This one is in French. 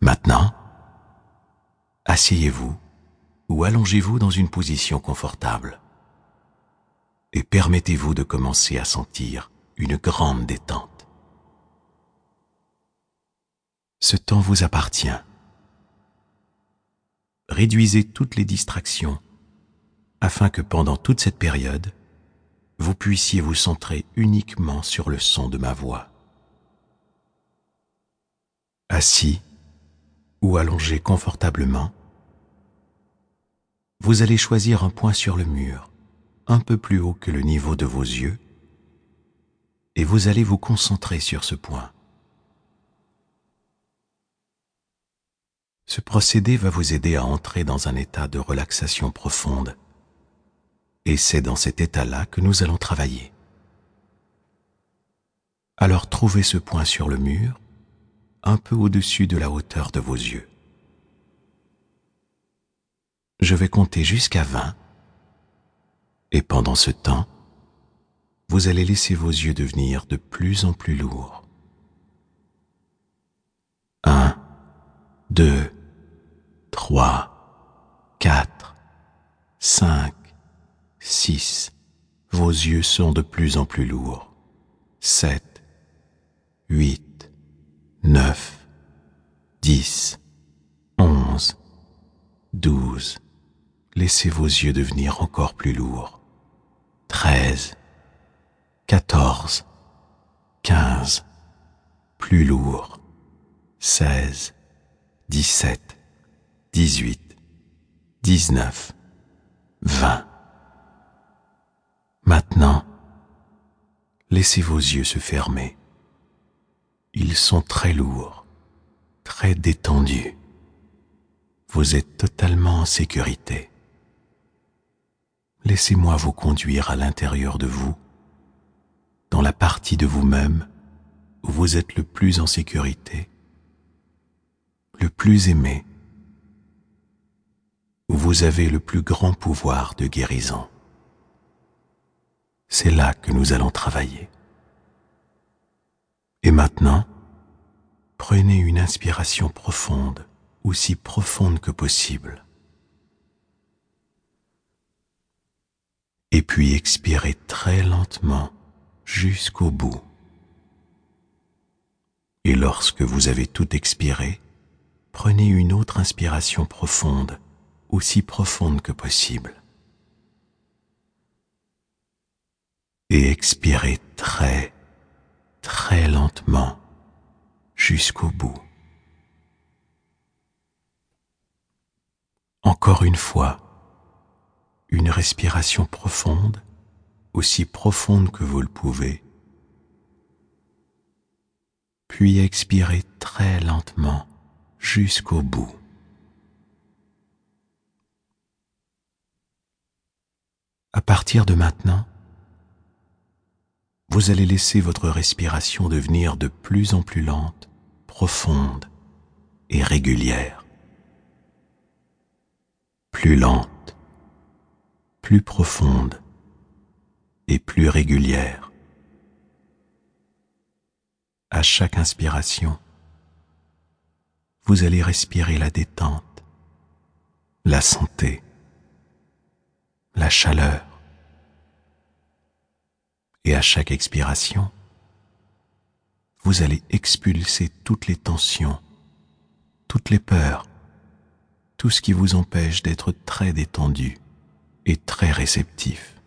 Maintenant, asseyez-vous ou allongez-vous dans une position confortable et permettez-vous de commencer à sentir une grande détente. Ce temps vous appartient. Réduisez toutes les distractions afin que pendant toute cette période, vous puissiez vous centrer uniquement sur le son de ma voix. Assis ou allongé confortablement, vous allez choisir un point sur le mur, un peu plus haut que le niveau de vos yeux, et vous allez vous concentrer sur ce point. Ce procédé va vous aider à entrer dans un état de relaxation profonde, et c'est dans cet état-là que nous allons travailler. Alors trouvez ce point sur le mur, un peu au-dessus de la hauteur de vos yeux. Je vais compter jusqu'à 20 et pendant ce temps, vous allez laisser vos yeux devenir de plus en plus lourds. 1, 2, 3, 4, 5, 6. Vos yeux sont de plus en plus lourds. 7, 8, 9, 10, 11, 12. Laissez vos yeux devenir encore plus lourds treize, quatorze, quinze, plus lourd, seize, dix-sept, dix-huit, dix-neuf, vingt. Maintenant, laissez vos yeux se fermer. Sont très lourds, très détendus. Vous êtes totalement en sécurité. Laissez-moi vous conduire à l'intérieur de vous, dans la partie de vous-même où vous êtes le plus en sécurité, le plus aimé, où vous avez le plus grand pouvoir de guérison. C'est là que nous allons travailler. Et maintenant, prenez une inspiration profonde, aussi profonde que possible. et puis expirez très lentement jusqu'au bout. Et lorsque vous avez tout expiré, prenez une autre inspiration profonde, aussi profonde que possible. Et expirez très, très lentement jusqu'au bout. Encore une fois, une respiration profonde, aussi profonde que vous le pouvez, puis expirez très lentement jusqu'au bout. À partir de maintenant, vous allez laisser votre respiration devenir de plus en plus lente, profonde et régulière. Plus lente plus profonde et plus régulière. À chaque inspiration, vous allez respirer la détente, la santé, la chaleur. Et à chaque expiration, vous allez expulser toutes les tensions, toutes les peurs, tout ce qui vous empêche d'être très détendu et très réceptif.